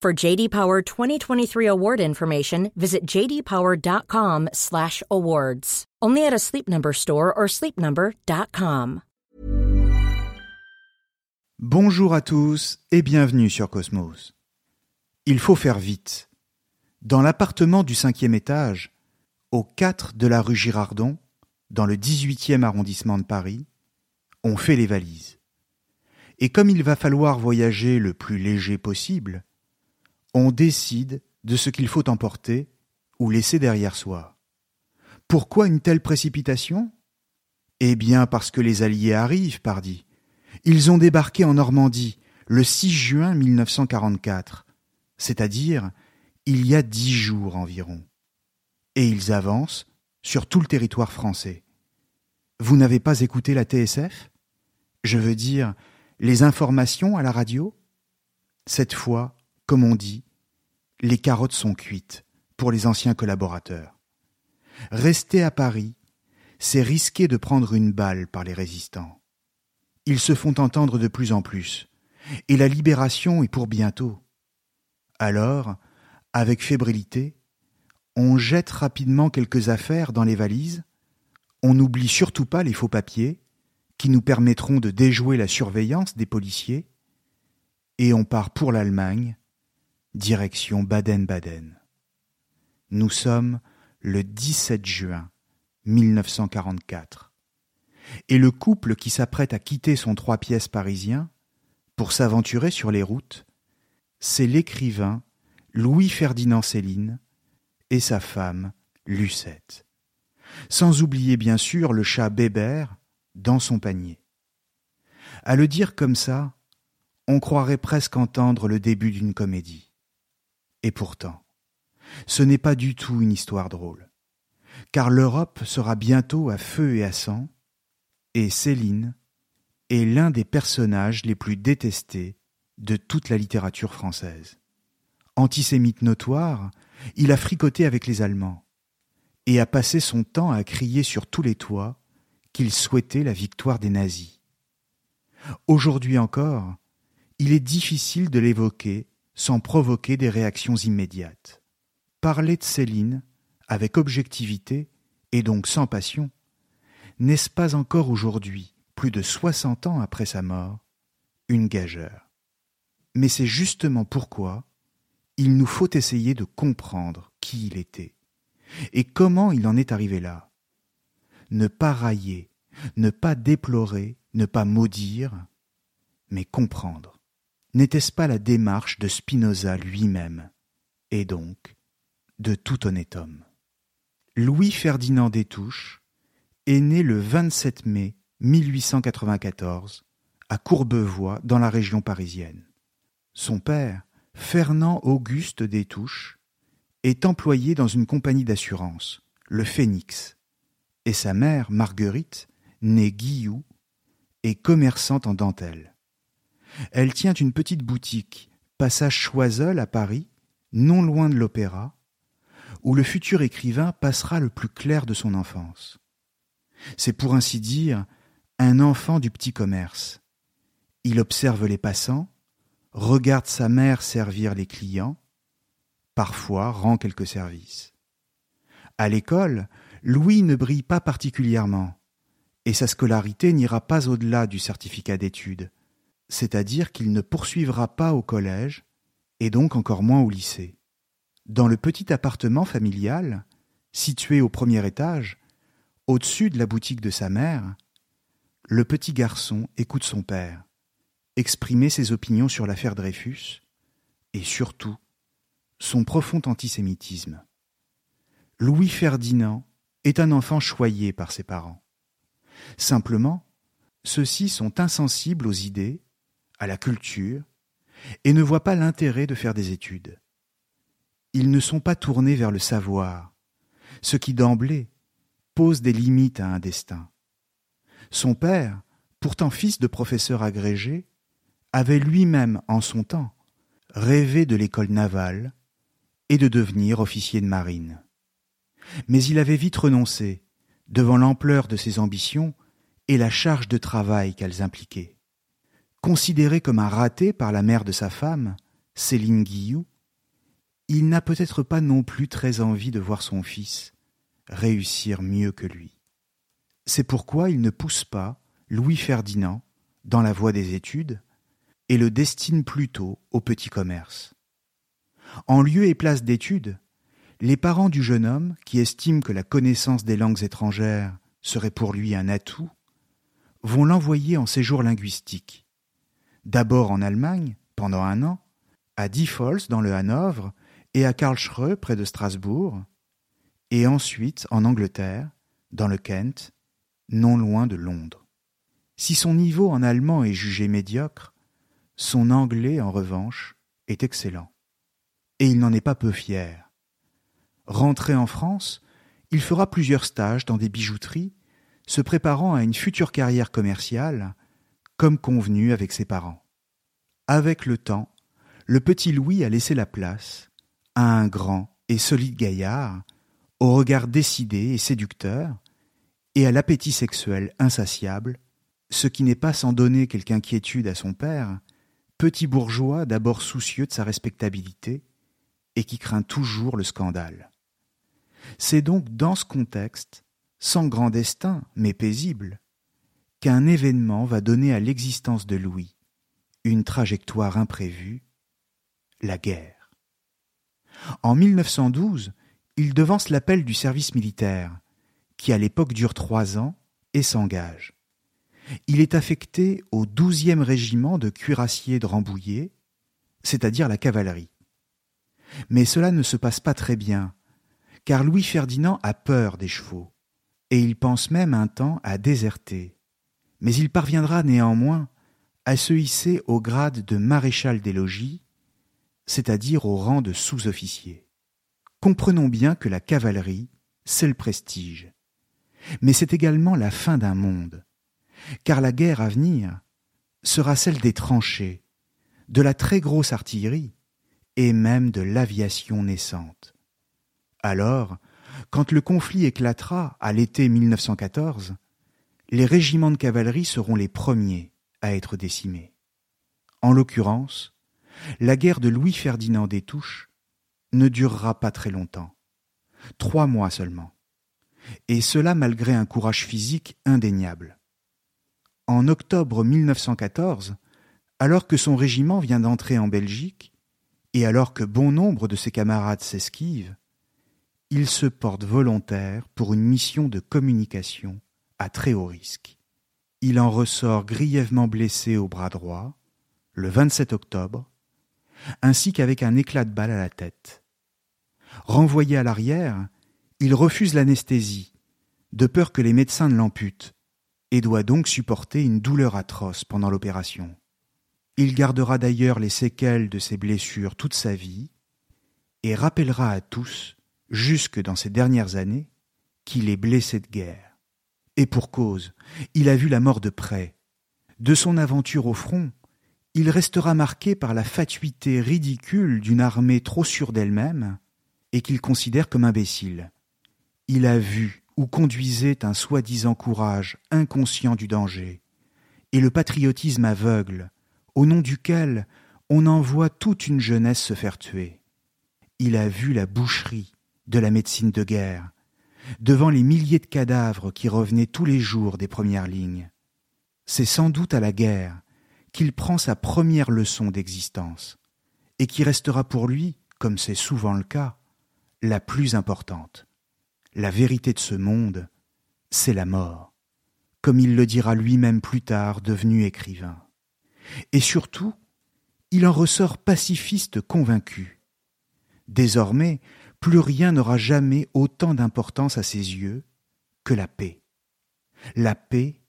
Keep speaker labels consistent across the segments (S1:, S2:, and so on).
S1: For JD Power 2023 award information, visit jdpower.com/awards. Only at a Sleep Number store or sleepnumber.com.
S2: Bonjour à tous et bienvenue sur Cosmos. Il faut faire vite. Dans l'appartement du cinquième étage, au 4 de la rue Girardon, dans le 18e arrondissement de Paris, on fait les valises. Et comme il va falloir voyager le plus léger possible, on décide de ce qu'il faut emporter ou laisser derrière soi. Pourquoi une telle précipitation? Eh bien parce que les Alliés arrivent, pardi. Ils ont débarqué en Normandie le 6 juin 1944, c'est-à-dire il y a dix jours environ. Et ils avancent sur tout le territoire français. Vous n'avez pas écouté la TSF Je veux dire, les informations à la radio? Cette fois, comme on dit, les carottes sont cuites pour les anciens collaborateurs. Rester à Paris, c'est risquer de prendre une balle par les résistants. Ils se font entendre de plus en plus, et la libération est pour bientôt. Alors, avec fébrilité, on jette rapidement quelques affaires dans les valises, on n'oublie surtout pas les faux papiers, qui nous permettront de déjouer la surveillance des policiers, et on part pour l'Allemagne, direction Baden-Baden. Nous sommes le 17 juin 1944. Et le couple qui s'apprête à quitter son trois pièces parisien pour s'aventurer sur les routes, c'est l'écrivain Louis-Ferdinand Céline et sa femme Lucette. Sans oublier bien sûr le chat Bébert dans son panier. À le dire comme ça, on croirait presque entendre le début d'une comédie. Et pourtant, ce n'est pas du tout une histoire drôle, car l'Europe sera bientôt à feu et à sang, et Céline est l'un des personnages les plus détestés de toute la littérature française. Antisémite notoire, il a fricoté avec les Allemands, et a passé son temps à crier sur tous les toits qu'il souhaitait la victoire des nazis. Aujourd'hui encore, il est difficile de l'évoquer sans provoquer des réactions immédiates. Parler de Céline, avec objectivité, et donc sans passion, n'est-ce pas encore aujourd'hui, plus de soixante ans après sa mort, une gageure? Mais c'est justement pourquoi il nous faut essayer de comprendre qui il était, et comment il en est arrivé là. Ne pas railler, ne pas déplorer, ne pas maudire, mais comprendre. N'était-ce pas la démarche de Spinoza lui-même, et donc de tout honnête homme Louis-Ferdinand Détouche est né le 27 mai 1894 à Courbevoie dans la région parisienne. Son père, Fernand Auguste Détouche, est employé dans une compagnie d'assurance, le Phénix, et sa mère, Marguerite, née Guillou, est commerçante en dentelle. Elle tient une petite boutique, passage Choiseul à Paris, non loin de l'opéra, où le futur écrivain passera le plus clair de son enfance. C'est pour ainsi dire un enfant du petit commerce. Il observe les passants, regarde sa mère servir les clients, parfois rend quelques services. À l'école, Louis ne brille pas particulièrement, et sa scolarité n'ira pas au-delà du certificat d'études c'est-à-dire qu'il ne poursuivra pas au collège et donc encore moins au lycée. Dans le petit appartement familial, situé au premier étage, au-dessus de la boutique de sa mère, le petit garçon écoute son père exprimer ses opinions sur l'affaire Dreyfus, et surtout son profond antisémitisme. Louis Ferdinand est un enfant choyé par ses parents. Simplement, ceux-ci sont insensibles aux idées, à la culture, et ne voient pas l'intérêt de faire des études. Ils ne sont pas tournés vers le savoir, ce qui d'emblée pose des limites à un destin. Son père, pourtant fils de professeur agrégé, avait lui-même en son temps rêvé de l'école navale et de devenir officier de marine. Mais il avait vite renoncé devant l'ampleur de ses ambitions et la charge de travail qu'elles impliquaient. Considéré comme un raté par la mère de sa femme, Céline Guillou, il n'a peut-être pas non plus très envie de voir son fils réussir mieux que lui. C'est pourquoi il ne pousse pas Louis Ferdinand dans la voie des études et le destine plutôt au petit commerce. En lieu et place d'études, les parents du jeune homme, qui estiment que la connaissance des langues étrangères serait pour lui un atout, vont l'envoyer en séjour linguistique. D'abord en Allemagne, pendant un an, à Diepholz dans le Hanovre et à Karlsruhe près de Strasbourg, et ensuite en Angleterre, dans le Kent, non loin de Londres. Si son niveau en allemand est jugé médiocre, son anglais, en revanche, est excellent. Et il n'en est pas peu fier. Rentré en France, il fera plusieurs stages dans des bijouteries, se préparant à une future carrière commerciale, comme convenu avec ses parents. Avec le temps, le petit Louis a laissé la place à un grand et solide gaillard, au regard décidé et séducteur, et à l'appétit sexuel insatiable, ce qui n'est pas sans donner quelque inquiétude à son père, petit bourgeois d'abord soucieux de sa respectabilité et qui craint toujours le scandale. C'est donc dans ce contexte, sans grand destin, mais paisible, qu'un événement va donner à l'existence de Louis une trajectoire imprévue, la guerre. En 1912, il devance l'appel du service militaire, qui à l'époque dure trois ans, et s'engage. Il est affecté au 12e régiment de cuirassiers de Rambouillet, c'est-à-dire la cavalerie. Mais cela ne se passe pas très bien, car Louis Ferdinand a peur des chevaux, et il pense même un temps à déserter. Mais il parviendra néanmoins à se hisser au grade de maréchal des logis, c'est-à-dire au rang de sous-officier. Comprenons bien que la cavalerie, c'est le prestige. Mais c'est également la fin d'un monde, car la guerre à venir sera celle des tranchées, de la très grosse artillerie et même de l'aviation naissante. Alors, quand le conflit éclatera à l'été 1914, les régiments de cavalerie seront les premiers à être décimés. En l'occurrence, la guerre de Louis-Ferdinand des Touches ne durera pas très longtemps, trois mois seulement, et cela malgré un courage physique indéniable. En octobre 1914, alors que son régiment vient d'entrer en Belgique, et alors que bon nombre de ses camarades s'esquivent, il se porte volontaire pour une mission de communication à très haut risque. Il en ressort grièvement blessé au bras droit, le 27 octobre, ainsi qu'avec un éclat de balle à la tête. Renvoyé à l'arrière, il refuse l'anesthésie, de peur que les médecins ne l'amputent, et doit donc supporter une douleur atroce pendant l'opération. Il gardera d'ailleurs les séquelles de ses blessures toute sa vie et rappellera à tous, jusque dans ses dernières années, qu'il est blessé de guerre. Et pour cause, il a vu la mort de près. De son aventure au front, il restera marqué par la fatuité ridicule d'une armée trop sûre d'elle-même et qu'il considère comme imbécile. Il a vu où conduisait un soi-disant courage inconscient du danger, et le patriotisme aveugle, au nom duquel on envoie toute une jeunesse se faire tuer. Il a vu la boucherie de la médecine de guerre, devant les milliers de cadavres qui revenaient tous les jours des premières lignes. C'est sans doute à la guerre qu'il prend sa première leçon d'existence, et qui restera pour lui, comme c'est souvent le cas, la plus importante. La vérité de ce monde, c'est la mort, comme il le dira lui-même plus tard, devenu écrivain. Et surtout, il en ressort pacifiste convaincu. Désormais, plus rien n'aura jamais autant d'importance à ses yeux que la paix. La paix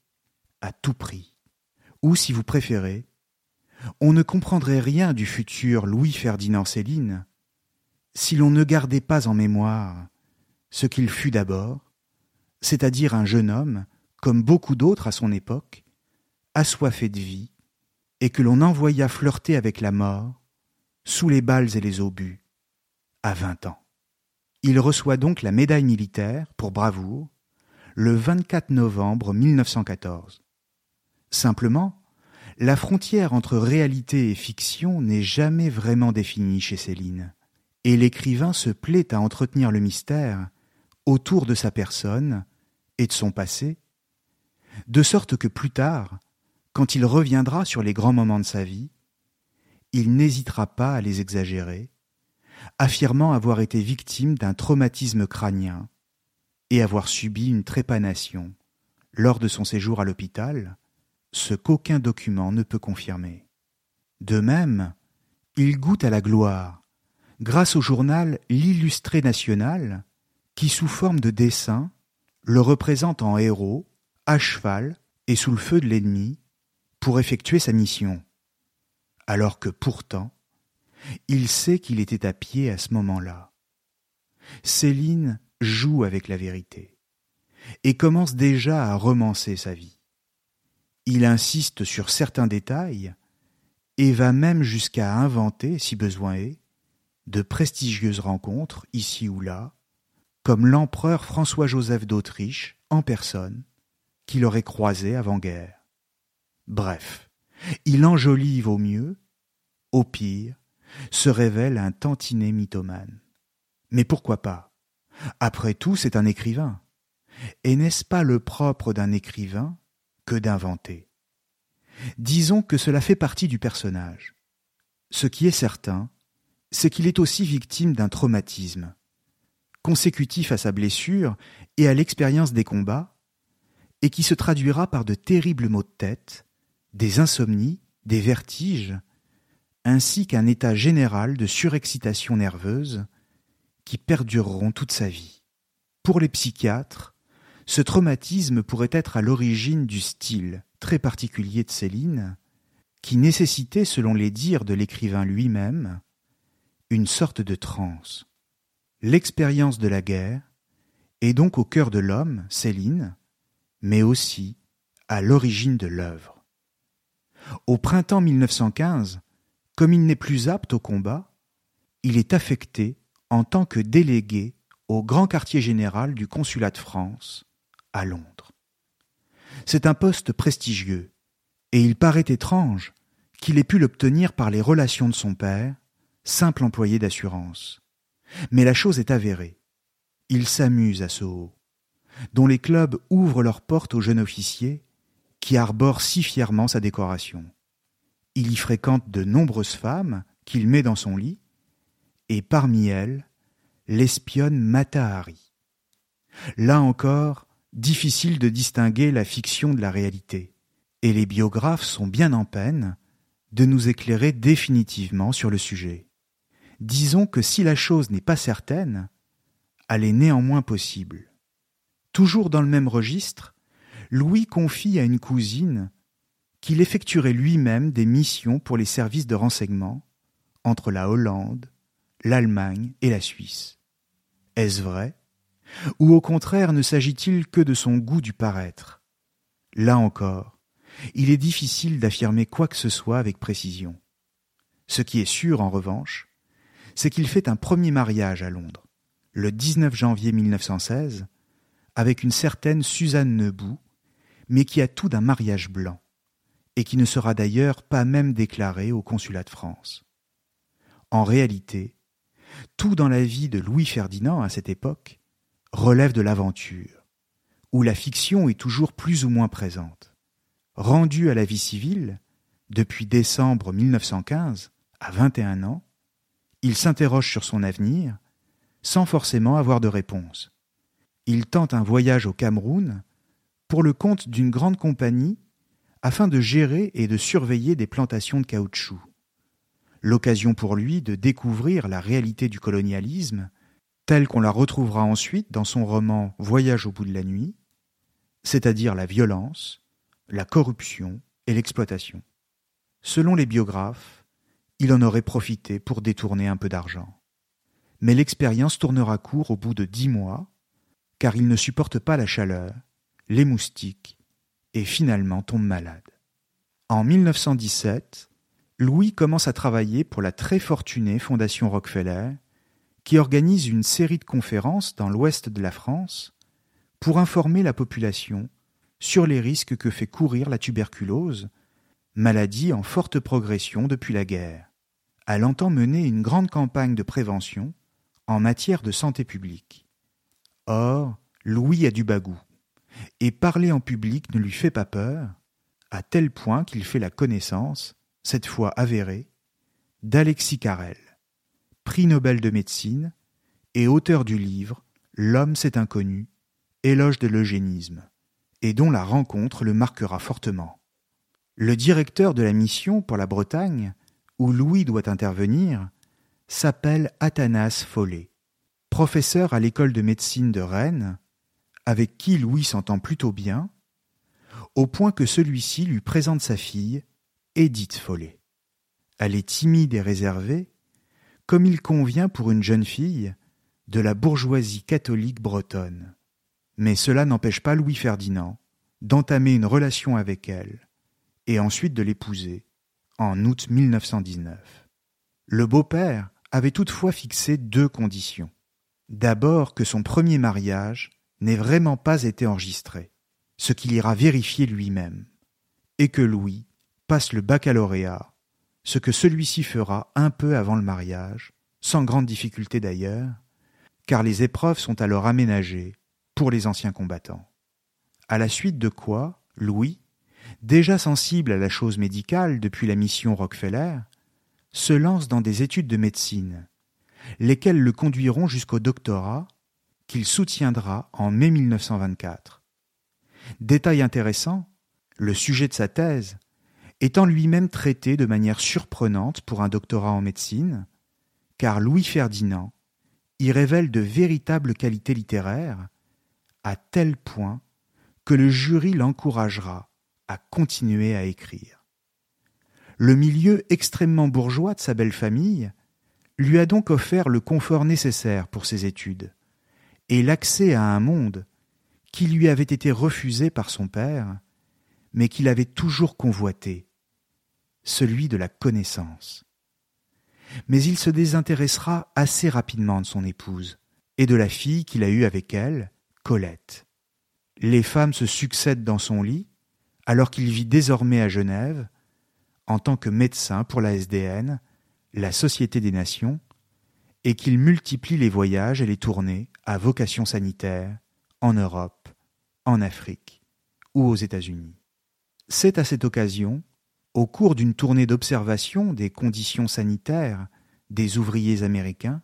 S2: à tout prix. Ou, si vous préférez, on ne comprendrait rien du futur Louis-Ferdinand Céline si l'on ne gardait pas en mémoire ce qu'il fut d'abord, c'est-à-dire un jeune homme, comme beaucoup d'autres à son époque, assoiffé de vie, et que l'on envoya flirter avec la mort, sous les balles et les obus, à vingt ans. Il reçoit donc la médaille militaire pour bravoure le 24 novembre 1914. Simplement, la frontière entre réalité et fiction n'est jamais vraiment définie chez Céline, et l'écrivain se plaît à entretenir le mystère autour de sa personne et de son passé, de sorte que plus tard, quand il reviendra sur les grands moments de sa vie, il n'hésitera pas à les exagérer, affirmant avoir été victime d'un traumatisme crânien et avoir subi une trépanation lors de son séjour à l'hôpital, ce qu'aucun document ne peut confirmer. De même, il goûte à la gloire grâce au journal L'Illustré National, qui sous forme de dessin le représente en héros, à cheval et sous le feu de l'ennemi, pour effectuer sa mission, alors que pourtant, il sait qu'il était à pied à ce moment-là. Céline joue avec la vérité et commence déjà à romancer sa vie. Il insiste sur certains détails et va même jusqu'à inventer, si besoin est, de prestigieuses rencontres ici ou là, comme l'empereur François-Joseph d'Autriche en personne, qu'il aurait croisé avant-guerre. Bref, il enjolive au mieux, au pire, se révèle un tantinet mythomane. Mais pourquoi pas? Après tout, c'est un écrivain. Et n'est-ce pas le propre d'un écrivain que d'inventer? Disons que cela fait partie du personnage. Ce qui est certain, c'est qu'il est aussi victime d'un traumatisme. Consécutif à sa blessure et à l'expérience des combats, et qui se traduira par de terribles maux de tête, des insomnies, des vertiges, ainsi qu'un état général de surexcitation nerveuse qui perdureront toute sa vie. Pour les psychiatres, ce traumatisme pourrait être à l'origine du style très particulier de Céline, qui nécessitait, selon les dires de l'écrivain lui-même, une sorte de transe. L'expérience de la guerre est donc au cœur de l'homme, Céline, mais aussi à l'origine de l'œuvre. Au printemps 1915, comme il n'est plus apte au combat, il est affecté en tant que délégué au grand quartier général du consulat de France à Londres. C'est un poste prestigieux, et il paraît étrange qu'il ait pu l'obtenir par les relations de son père, simple employé d'assurance. Mais la chose est avérée. Il s'amuse à Soho, dont les clubs ouvrent leurs portes aux jeunes officiers qui arbore si fièrement sa décoration. Il y fréquente de nombreuses femmes qu'il met dans son lit, et parmi elles, l'espionne Matahari. Là encore, difficile de distinguer la fiction de la réalité, et les biographes sont bien en peine de nous éclairer définitivement sur le sujet. Disons que si la chose n'est pas certaine, elle est néanmoins possible. Toujours dans le même registre, Louis confie à une cousine qu'il effectuerait lui-même des missions pour les services de renseignement entre la Hollande, l'Allemagne et la Suisse. Est-ce vrai? Ou au contraire ne s'agit-il que de son goût du paraître? Là encore, il est difficile d'affirmer quoi que ce soit avec précision. Ce qui est sûr, en revanche, c'est qu'il fait un premier mariage à Londres, le 19 janvier 1916, avec une certaine Suzanne Nebout, mais qui a tout d'un mariage blanc, et qui ne sera d'ailleurs pas même déclaré au consulat de France. En réalité, tout dans la vie de Louis Ferdinand à cette époque relève de l'aventure, où la fiction est toujours plus ou moins présente. Rendu à la vie civile, depuis décembre 1915, à 21 ans, Il s'interroge sur son avenir, sans forcément avoir de réponse. Il tente un voyage au Cameroun pour le compte d'une grande compagnie afin de gérer et de surveiller des plantations de caoutchouc. L'occasion pour lui de découvrir la réalité du colonialisme, telle qu'on la retrouvera ensuite dans son roman Voyage au bout de la nuit, c'est-à-dire la violence, la corruption et l'exploitation. Selon les biographes, il en aurait profité pour détourner un peu d'argent. Mais l'expérience tournera court au bout de dix mois, car il ne supporte pas la chaleur, les moustiques, et finalement tombe malade. En 1917, Louis commence à travailler pour la très fortunée Fondation Rockefeller, qui organise une série de conférences dans l'ouest de la France pour informer la population sur les risques que fait courir la tuberculose, maladie en forte progression depuis la guerre. Elle entend mener une grande campagne de prévention en matière de santé publique. Or, Louis a du bagou, et parler en public ne lui fait pas peur, à tel point qu'il fait la connaissance, cette fois avérée, d'Alexis Carrel, prix Nobel de médecine et auteur du livre L'homme c'est inconnu, éloge de l'eugénisme, et dont la rencontre le marquera fortement. Le directeur de la mission pour la Bretagne, où Louis doit intervenir, s'appelle Athanas Follet, professeur à l'école de médecine de Rennes, avec qui Louis s'entend plutôt bien, au point que celui-ci lui présente sa fille, Edith Follet. Elle est timide et réservée, comme il convient pour une jeune fille de la bourgeoisie catholique bretonne. Mais cela n'empêche pas Louis Ferdinand d'entamer une relation avec elle et ensuite de l'épouser en août 1919. Le beau-père avait toutefois fixé deux conditions. D'abord que son premier mariage n'ait vraiment pas été enregistré, ce qu'il ira vérifier lui-même, et que Louis passe le baccalauréat, ce que celui-ci fera un peu avant le mariage, sans grande difficulté d'ailleurs, car les épreuves sont alors aménagées pour les anciens combattants. À la suite de quoi, Louis, déjà sensible à la chose médicale depuis la mission Rockefeller, se lance dans des études de médecine, lesquelles le conduiront jusqu'au doctorat qu'il soutiendra en mai 1924. Détail intéressant, le sujet de sa thèse étant lui-même traité de manière surprenante pour un doctorat en médecine, car Louis Ferdinand y révèle de véritables qualités littéraires, à tel point que le jury l'encouragera à continuer à écrire. Le milieu extrêmement bourgeois de sa belle famille lui a donc offert le confort nécessaire pour ses études et l'accès à un monde qui lui avait été refusé par son père, mais qu'il avait toujours convoité, celui de la connaissance. Mais il se désintéressera assez rapidement de son épouse et de la fille qu'il a eue avec elle, Colette. Les femmes se succèdent dans son lit, alors qu'il vit désormais à Genève, en tant que médecin pour la SDN, la Société des Nations, et qu'il multiplie les voyages et les tournées à vocation sanitaire en Europe, en Afrique ou aux États-Unis. C'est à cette occasion, au cours d'une tournée d'observation des conditions sanitaires des ouvriers américains,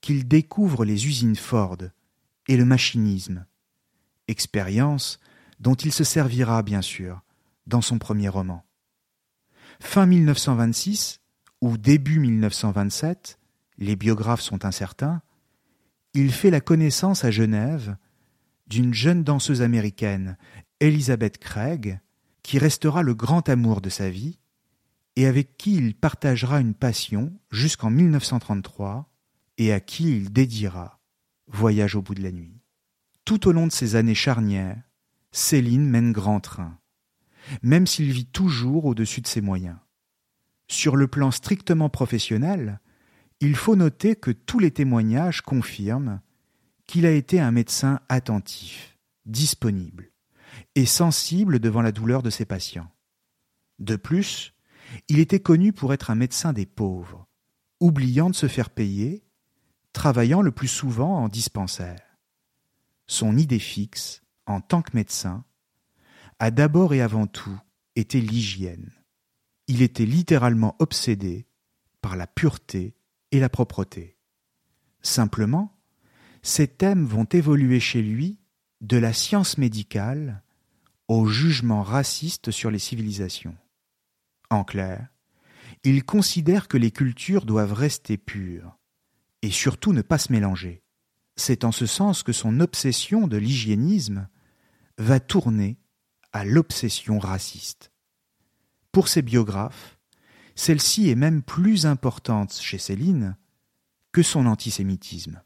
S2: qu'il découvre les usines Ford et le machinisme, expérience dont il se servira bien sûr dans son premier roman. Fin 1926 ou début 1927, les biographes sont incertains, il fait la connaissance à Genève d'une jeune danseuse américaine, Elizabeth Craig, qui restera le grand amour de sa vie, et avec qui il partagera une passion jusqu'en 1933, et à qui il dédiera Voyage au bout de la nuit. Tout au long de ces années charnières, Céline mène grand train, même s'il vit toujours au-dessus de ses moyens. Sur le plan strictement professionnel, il faut noter que tous les témoignages confirment qu'il a été un médecin attentif, disponible et sensible devant la douleur de ses patients. De plus, il était connu pour être un médecin des pauvres, oubliant de se faire payer, travaillant le plus souvent en dispensaire. Son idée fixe, en tant que médecin, a d'abord et avant tout été l'hygiène. Il était littéralement obsédé par la pureté et la propreté. Simplement, ces thèmes vont évoluer chez lui de la science médicale au jugement raciste sur les civilisations. En clair, il considère que les cultures doivent rester pures et surtout ne pas se mélanger. C'est en ce sens que son obsession de l'hygiénisme va tourner à l'obsession raciste. Pour ses biographes, celle-ci est même plus importante chez Céline que son antisémitisme.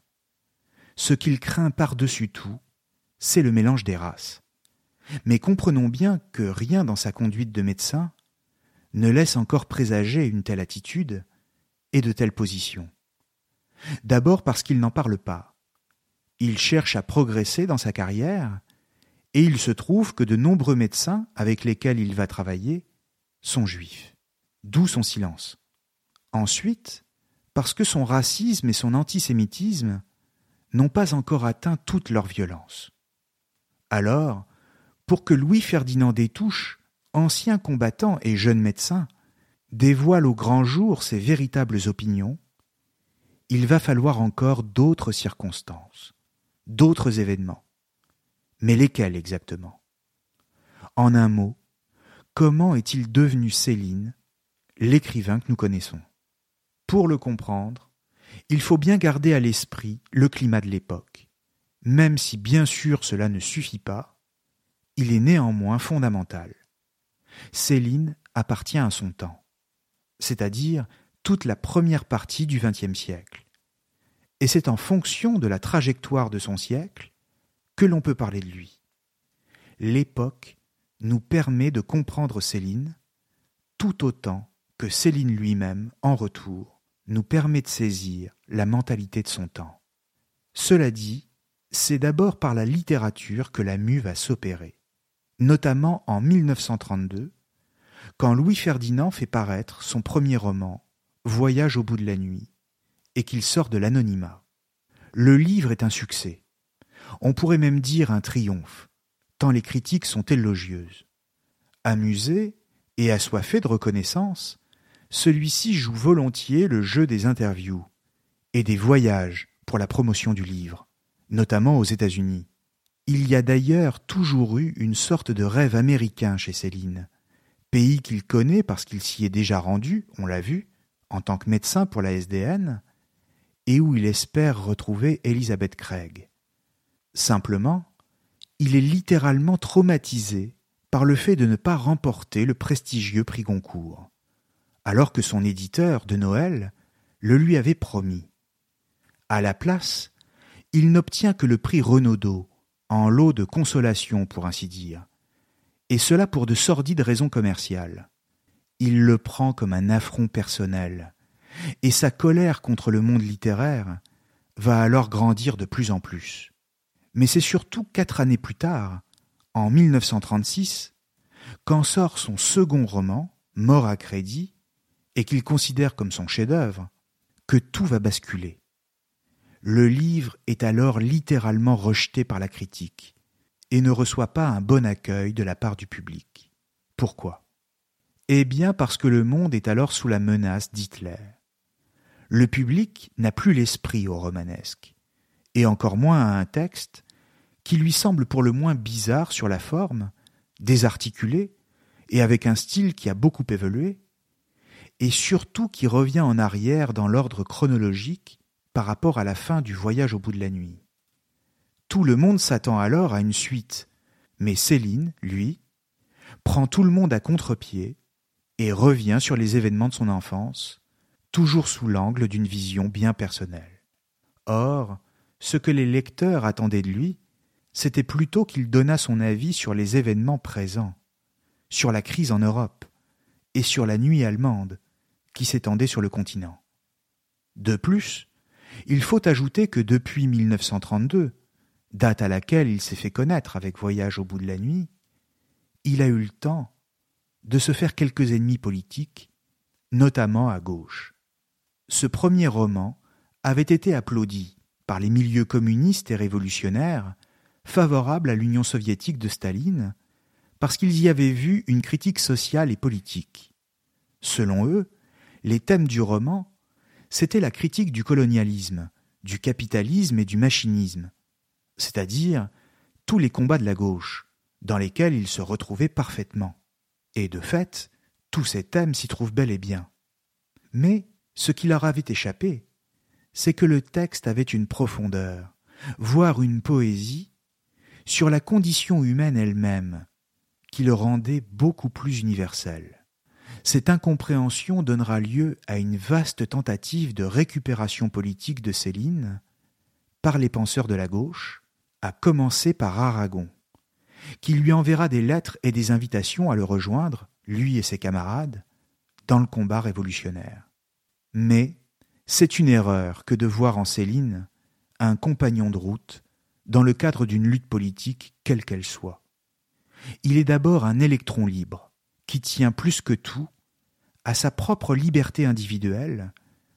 S2: Ce qu'il craint par-dessus tout, c'est le mélange des races. Mais comprenons bien que rien dans sa conduite de médecin ne laisse encore présager une telle attitude et de telles positions. D'abord parce qu'il n'en parle pas. Il cherche à progresser dans sa carrière, et il se trouve que de nombreux médecins avec lesquels il va travailler sont juifs. D'où son silence. Ensuite, parce que son racisme et son antisémitisme n'ont pas encore atteint toute leur violence. Alors, pour que Louis-Ferdinand Détouche, ancien combattant et jeune médecin, dévoile au grand jour ses véritables opinions, il va falloir encore d'autres circonstances, d'autres événements. Mais lesquels exactement? En un mot, comment est-il devenu Céline, l'écrivain que nous connaissons Pour le comprendre, il faut bien garder à l'esprit le climat de l'époque. Même si bien sûr cela ne suffit pas, il est néanmoins fondamental. Céline appartient à son temps, c'est-à-dire toute la première partie du XXe siècle. Et c'est en fonction de la trajectoire de son siècle que l'on peut parler de lui. L'époque nous permet de comprendre Céline tout autant que Céline lui-même, en retour, nous permet de saisir la mentalité de son temps. Cela dit, c'est d'abord par la littérature que la mue va s'opérer notamment en 1932, quand Louis Ferdinand fait paraître son premier roman, Voyage au bout de la nuit, et qu'il sort de l'anonymat. Le livre est un succès. On pourrait même dire un triomphe, tant les critiques sont élogieuses. Amusé et assoiffé de reconnaissance, celui-ci joue volontiers le jeu des interviews et des voyages pour la promotion du livre, notamment aux États-Unis. Il y a d'ailleurs toujours eu une sorte de rêve américain chez Céline, pays qu'il connaît parce qu'il s'y est déjà rendu, on l'a vu, en tant que médecin pour la SDN, et où il espère retrouver Elizabeth Craig. Simplement, il est littéralement traumatisé par le fait de ne pas remporter le prestigieux prix Goncourt, alors que son éditeur de Noël le lui avait promis. À la place, il n'obtient que le prix Renaudot, en lot de consolation, pour ainsi dire, et cela pour de sordides raisons commerciales. Il le prend comme un affront personnel, et sa colère contre le monde littéraire va alors grandir de plus en plus. Mais c'est surtout quatre années plus tard, en 1936, qu'en sort son second roman, Mort à crédit, et qu'il considère comme son chef-d'œuvre, que tout va basculer. Le livre est alors littéralement rejeté par la critique et ne reçoit pas un bon accueil de la part du public. Pourquoi? Eh bien parce que le monde est alors sous la menace d'Hitler. Le public n'a plus l'esprit au romanesque, et encore moins à un texte qui lui semble pour le moins bizarre sur la forme, désarticulé, et avec un style qui a beaucoup évolué, et surtout qui revient en arrière dans l'ordre chronologique par rapport à la fin du voyage au bout de la nuit. Tout le monde s'attend alors à une suite, mais Céline, lui, prend tout le monde à contre-pied et revient sur les événements de son enfance, toujours sous l'angle d'une vision bien personnelle. Or, ce que les lecteurs attendaient de lui, c'était plutôt qu'il donnât son avis sur les événements présents, sur la crise en Europe et sur la nuit allemande qui s'étendait sur le continent. De plus, il faut ajouter que depuis 1932, date à laquelle il s'est fait connaître avec Voyage au bout de la nuit, il a eu le temps de se faire quelques ennemis politiques, notamment à gauche. Ce premier roman avait été applaudi par les milieux communistes et révolutionnaires favorables à l'Union soviétique de Staline, parce qu'ils y avaient vu une critique sociale et politique. Selon eux, les thèmes du roman c'était la critique du colonialisme, du capitalisme et du machinisme, c'est-à-dire tous les combats de la gauche, dans lesquels il se retrouvait parfaitement. Et de fait, tous ces thèmes s'y trouvent bel et bien. Mais ce qui leur avait échappé, c'est que le texte avait une profondeur, voire une poésie, sur la condition humaine elle-même, qui le rendait beaucoup plus universel. Cette incompréhension donnera lieu à une vaste tentative de récupération politique de Céline par les penseurs de la gauche, à commencer par Aragon, qui lui enverra des lettres et des invitations à le rejoindre, lui et ses camarades, dans le combat révolutionnaire. Mais c'est une erreur que de voir en Céline un compagnon de route dans le cadre d'une lutte politique quelle qu'elle soit. Il est d'abord un électron libre, qui tient plus que tout à sa propre liberté individuelle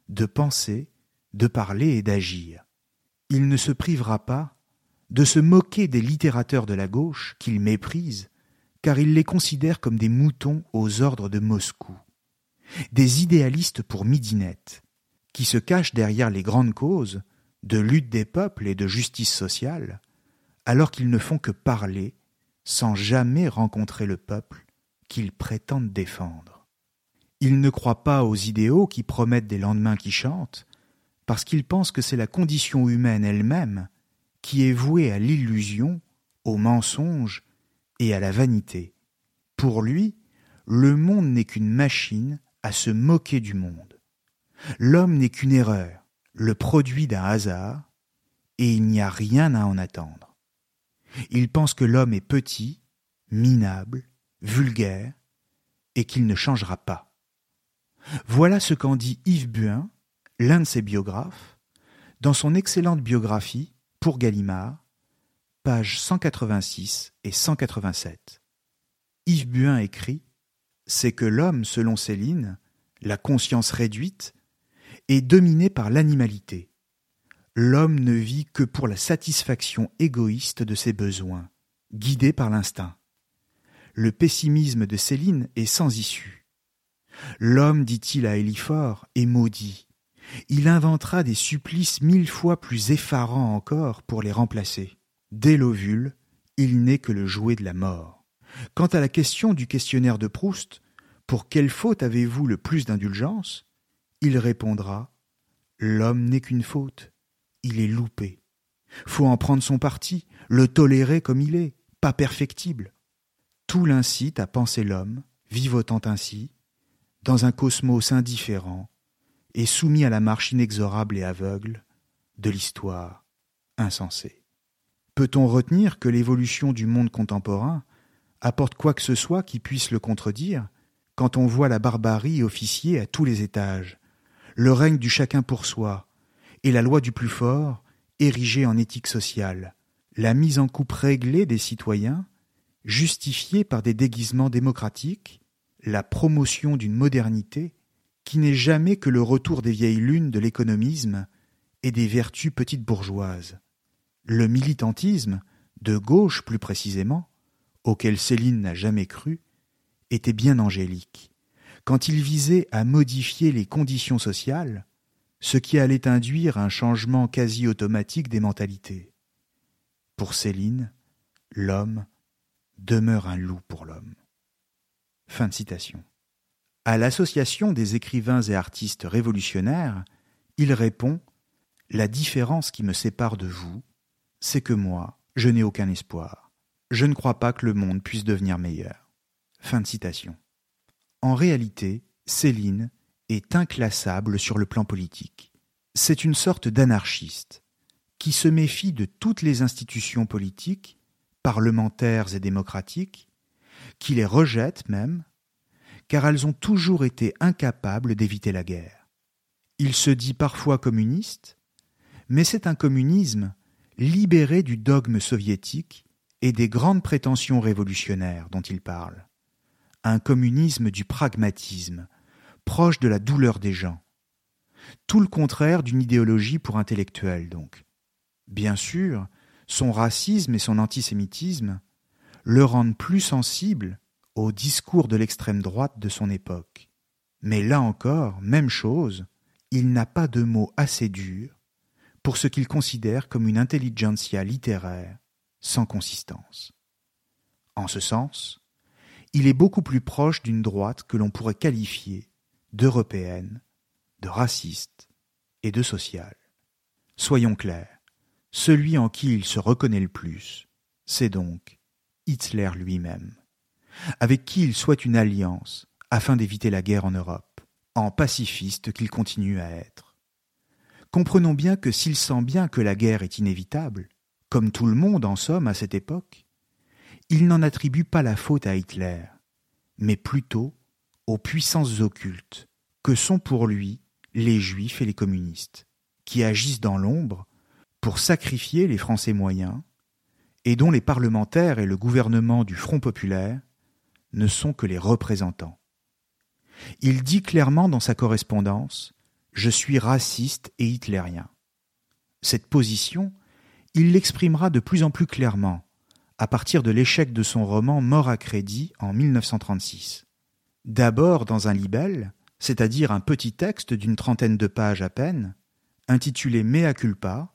S2: de penser, de parler et d'agir. Il ne se privera pas de se moquer des littérateurs de la gauche qu'il méprise, car il les considère comme des moutons aux ordres de Moscou, des idéalistes pour midinette, qui se cachent derrière les grandes causes de lutte des peuples et de justice sociale, alors qu'ils ne font que parler sans jamais rencontrer le peuple qu'ils prétendent défendre. Ils ne croient pas aux idéaux qui promettent des lendemains qui chantent, parce qu'ils pensent que c'est la condition humaine elle-même qui est vouée à l'illusion, au mensonge et à la vanité. Pour lui, le monde n'est qu'une machine à se moquer du monde. L'homme n'est qu'une erreur, le produit d'un hasard, et il n'y a rien à en attendre. Il pense que l'homme est petit, minable, vulgaire, et qu'il ne changera pas. Voilà ce qu'en dit Yves Buin, l'un de ses biographes, dans son excellente biographie pour Gallimard, pages 186 et 187. Yves Buin écrit C'est que l'homme, selon Céline, la conscience réduite, est dominé par l'animalité l'homme ne vit que pour la satisfaction égoïste de ses besoins, guidé par l'instinct. Le pessimisme de Céline est sans issue. L'homme, dit-il à Éliphore, est maudit. Il inventera des supplices mille fois plus effarants encore pour les remplacer. Dès l'ovule, il n'est que le jouet de la mort. Quant à la question du questionnaire de Proust, pour quelle faute avez-vous le plus d'indulgence? Il répondra L'homme n'est qu'une faute, il est loupé. Faut en prendre son parti, le tolérer comme il est, pas perfectible. Tout l'incite à penser l'homme, vivotant ainsi, dans un cosmos indifférent et soumis à la marche inexorable et aveugle de l'histoire insensée. Peut-on retenir que l'évolution du monde contemporain apporte quoi que ce soit qui puisse le contredire quand on voit la barbarie officier à tous les étages, le règne du chacun pour soi, et la loi du plus fort, érigée en éthique sociale, la mise en coupe réglée des citoyens, justifiée par des déguisements démocratiques, la promotion d'une modernité qui n'est jamais que le retour des vieilles lunes de l'économisme et des vertus petites bourgeoises. Le militantisme, de gauche plus précisément, auquel Céline n'a jamais cru, était bien angélique. Quand il visait à modifier les conditions sociales, ce qui allait induire un changement quasi automatique des mentalités. Pour Céline, l'homme demeure un loup pour l'homme. Fin. À l'association des écrivains et artistes révolutionnaires, il répond La différence qui me sépare de vous, c'est que moi, je n'ai aucun espoir. Je ne crois pas que le monde puisse devenir meilleur. En réalité, Céline est inclassable sur le plan politique. C'est une sorte d'anarchiste qui se méfie de toutes les institutions politiques, parlementaires et démocratiques, qui les rejette même, car elles ont toujours été incapables d'éviter la guerre. Il se dit parfois communiste, mais c'est un communisme libéré du dogme soviétique et des grandes prétentions révolutionnaires dont il parle. Un communisme du pragmatisme, proche de la douleur des gens. Tout le contraire d'une idéologie pour intellectuels, donc. Bien sûr, son racisme et son antisémitisme le rendent plus sensible au discours de l'extrême droite de son époque. Mais là encore, même chose, il n'a pas de mots assez durs pour ce qu'il considère comme une intelligentsia littéraire sans consistance. En ce sens, il est beaucoup plus proche d'une droite que l'on pourrait qualifier d'européenne, de raciste et de sociale. Soyons clairs, celui en qui il se reconnaît le plus, c'est donc Hitler lui-même, avec qui il souhaite une alliance afin d'éviter la guerre en Europe, en pacifiste qu'il continue à être. Comprenons bien que s'il sent bien que la guerre est inévitable, comme tout le monde en somme à cette époque, il n'en attribue pas la faute à Hitler, mais plutôt aux puissances occultes que sont pour lui les juifs et les communistes, qui agissent dans l'ombre pour sacrifier les Français moyens, et dont les parlementaires et le gouvernement du Front populaire ne sont que les représentants. Il dit clairement dans sa correspondance Je suis raciste et hitlérien. Cette position, il l'exprimera de plus en plus clairement à partir de l'échec de son roman Mort à crédit en 1936. D'abord dans un libelle, c'est-à-dire un petit texte d'une trentaine de pages à peine, intitulé Mea culpa,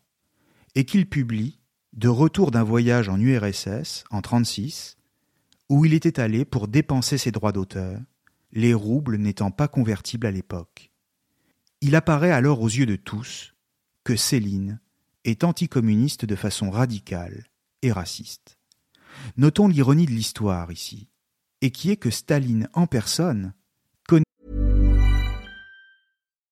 S2: et qu'il publie de retour d'un voyage en URSS en 36, où il était allé pour dépenser ses droits d'auteur, les roubles n'étant pas convertibles à l'époque. Il apparaît alors aux yeux de tous que Céline est anticommuniste de façon radicale et raciste. Notons l'ironie de l'histoire ici, et qui est que Staline en personne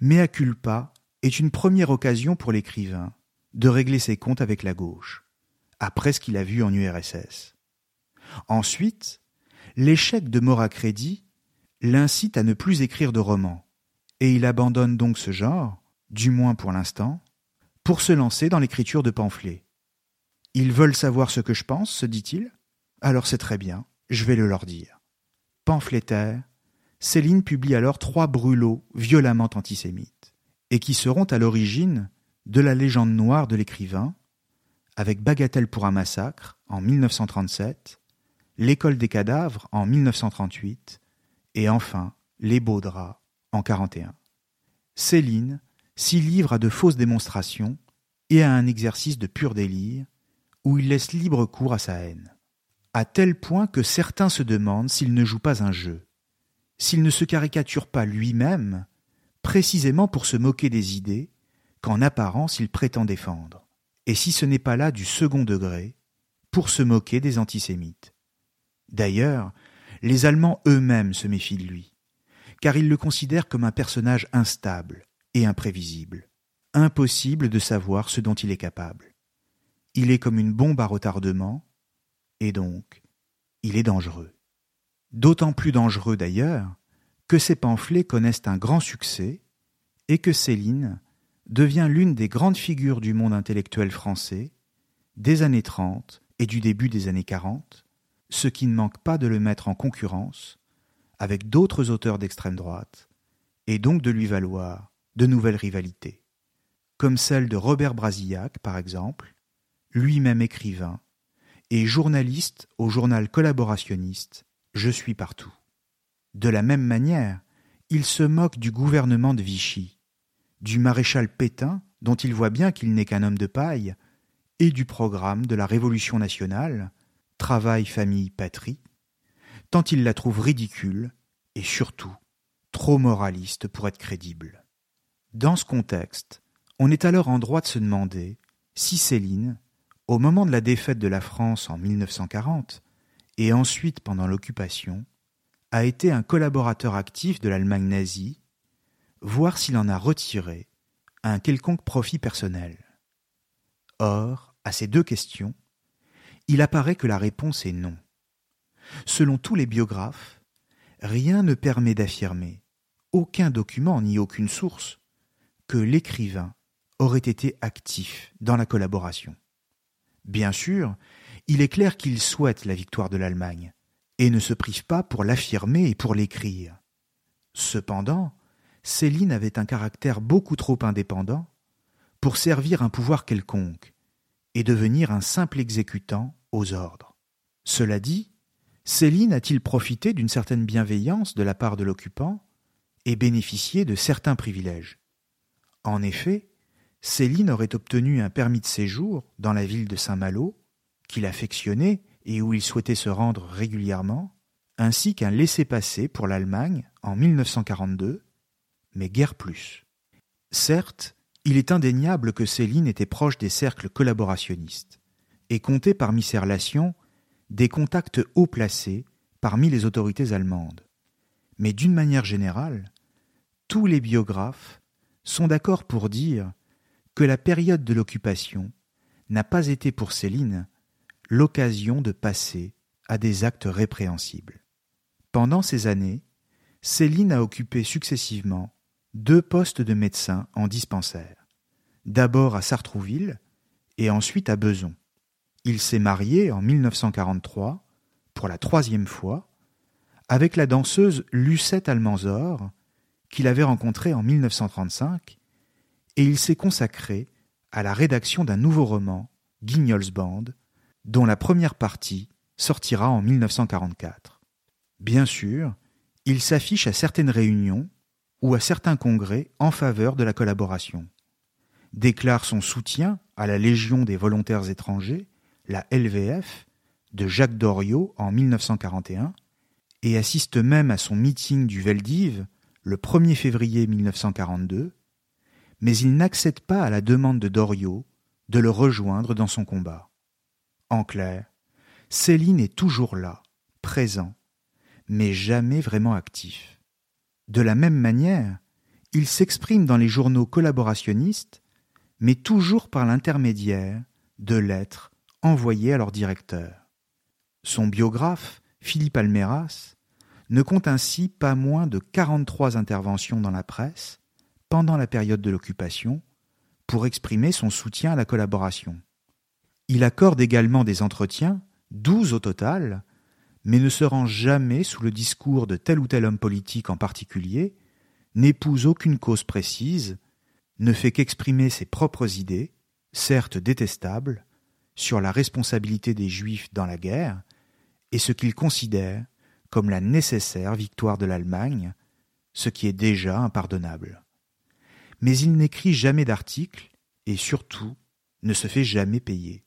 S2: Mea culpa est une première occasion pour l'écrivain de régler ses comptes avec la gauche, après ce qu'il a vu en URSS. Ensuite, l'échec de Mora Crédit l'incite à ne plus écrire de romans, et il abandonne donc ce genre, du moins pour l'instant, pour se lancer dans l'écriture de pamphlets. Ils veulent savoir ce que je pense, se dit-il Alors c'est très bien, je vais le leur dire. Pamphlétaire, Céline publie alors trois brûlots violemment antisémites, et qui seront à l'origine de la légende noire de l'écrivain, avec Bagatelle pour un massacre en 1937, L'école des cadavres en 1938, et enfin Les beaux draps en 41. Céline s'y livre à de fausses démonstrations et à un exercice de pur délire, où il laisse libre cours à sa haine, à tel point que certains se demandent s'il ne joue pas un jeu, s'il ne se caricature pas lui-même, précisément pour se moquer des idées qu'en apparence il prétend défendre, et si ce n'est pas là du second degré, pour se moquer des antisémites. D'ailleurs, les Allemands eux-mêmes se méfient de lui, car ils le considèrent comme un personnage instable et imprévisible, impossible de savoir ce dont il est capable. Il est comme une bombe à retardement, et donc il est dangereux. D'autant plus dangereux d'ailleurs que ces pamphlets connaissent un grand succès et que Céline devient l'une des grandes figures du monde intellectuel français des années 30 et du début des années 40, ce qui ne manque pas de le mettre en concurrence avec d'autres auteurs d'extrême droite, et donc de lui valoir de nouvelles rivalités, comme celle de Robert Brasillac, par exemple, lui-même écrivain, et journaliste au journal collaborationniste Je suis partout. De la même manière, il se moque du gouvernement de Vichy, du maréchal Pétain, dont il voit bien qu'il n'est qu'un homme de paille, et du programme de la Révolution nationale, Travail, famille, patrie, tant il la trouve ridicule et surtout trop moraliste pour être crédible. Dans ce contexte, on est alors en droit de se demander si Céline, au moment de la défaite de la France en 1940, et ensuite pendant l'occupation, a été un collaborateur actif de l'Allemagne nazie, voire s'il en a retiré un quelconque profit personnel. Or, à ces deux questions, il apparaît que la réponse est non. Selon tous les biographes, rien ne permet d'affirmer, aucun document ni aucune source, que l'écrivain aurait été actif dans la collaboration. Bien sûr, il est clair qu'il souhaite la victoire de l'Allemagne, et ne se prive pas pour l'affirmer et pour l'écrire. Cependant, Céline avait un caractère beaucoup trop indépendant pour servir un pouvoir quelconque et devenir un simple exécutant aux ordres. Cela dit, Céline a-t-il profité d'une certaine bienveillance de la part de l'occupant et bénéficié de certains privilèges? En effet, Céline aurait obtenu un permis de séjour dans la ville de Saint-Malo, qu'il affectionnait et où il souhaitait se rendre régulièrement, ainsi qu'un laissez-passer pour l'Allemagne en 1942, mais guère plus. Certes, il est indéniable que Céline était proche des cercles collaborationnistes et comptait parmi ses relations des contacts haut placés parmi les autorités allemandes. Mais d'une manière générale, tous les biographes sont d'accord pour dire que la période de l'occupation n'a pas été pour Céline l'occasion de passer à des actes répréhensibles. Pendant ces années, Céline a occupé successivement deux postes de médecin en dispensaire, d'abord à Sartrouville et ensuite à Beson. Il s'est marié en 1943, pour la troisième fois, avec la danseuse Lucette Almanzor, qu'il avait rencontrée en 1935, et il s'est consacré à la rédaction d'un nouveau roman, Guignol's Band, dont la première partie sortira en 1944. Bien sûr, il s'affiche à certaines réunions ou à certains congrès en faveur de la collaboration, déclare son soutien à la Légion des volontaires étrangers, la LVF, de Jacques Doriot en 1941, et assiste même à son meeting du Veldiv le 1er février 1942, mais il n'accède pas à la demande de Doriot de le rejoindre dans son combat. En clair, Céline est toujours là, présent, mais jamais vraiment actif. De la même manière, il s'exprime dans les journaux collaborationnistes, mais toujours par l'intermédiaire de lettres envoyées à leur directeur. Son biographe, Philippe Almeras, ne compte ainsi pas moins de 43 interventions dans la presse pendant la période de l'occupation pour exprimer son soutien à la collaboration. Il accorde également des entretiens, douze au total, mais ne se rend jamais sous le discours de tel ou tel homme politique en particulier, n'épouse aucune cause précise, ne fait qu'exprimer ses propres idées, certes détestables, sur la responsabilité des Juifs dans la guerre, et ce qu'il considère comme la nécessaire victoire de l'Allemagne, ce qui est déjà impardonnable. Mais il n'écrit jamais d'article, et surtout ne se fait jamais payer.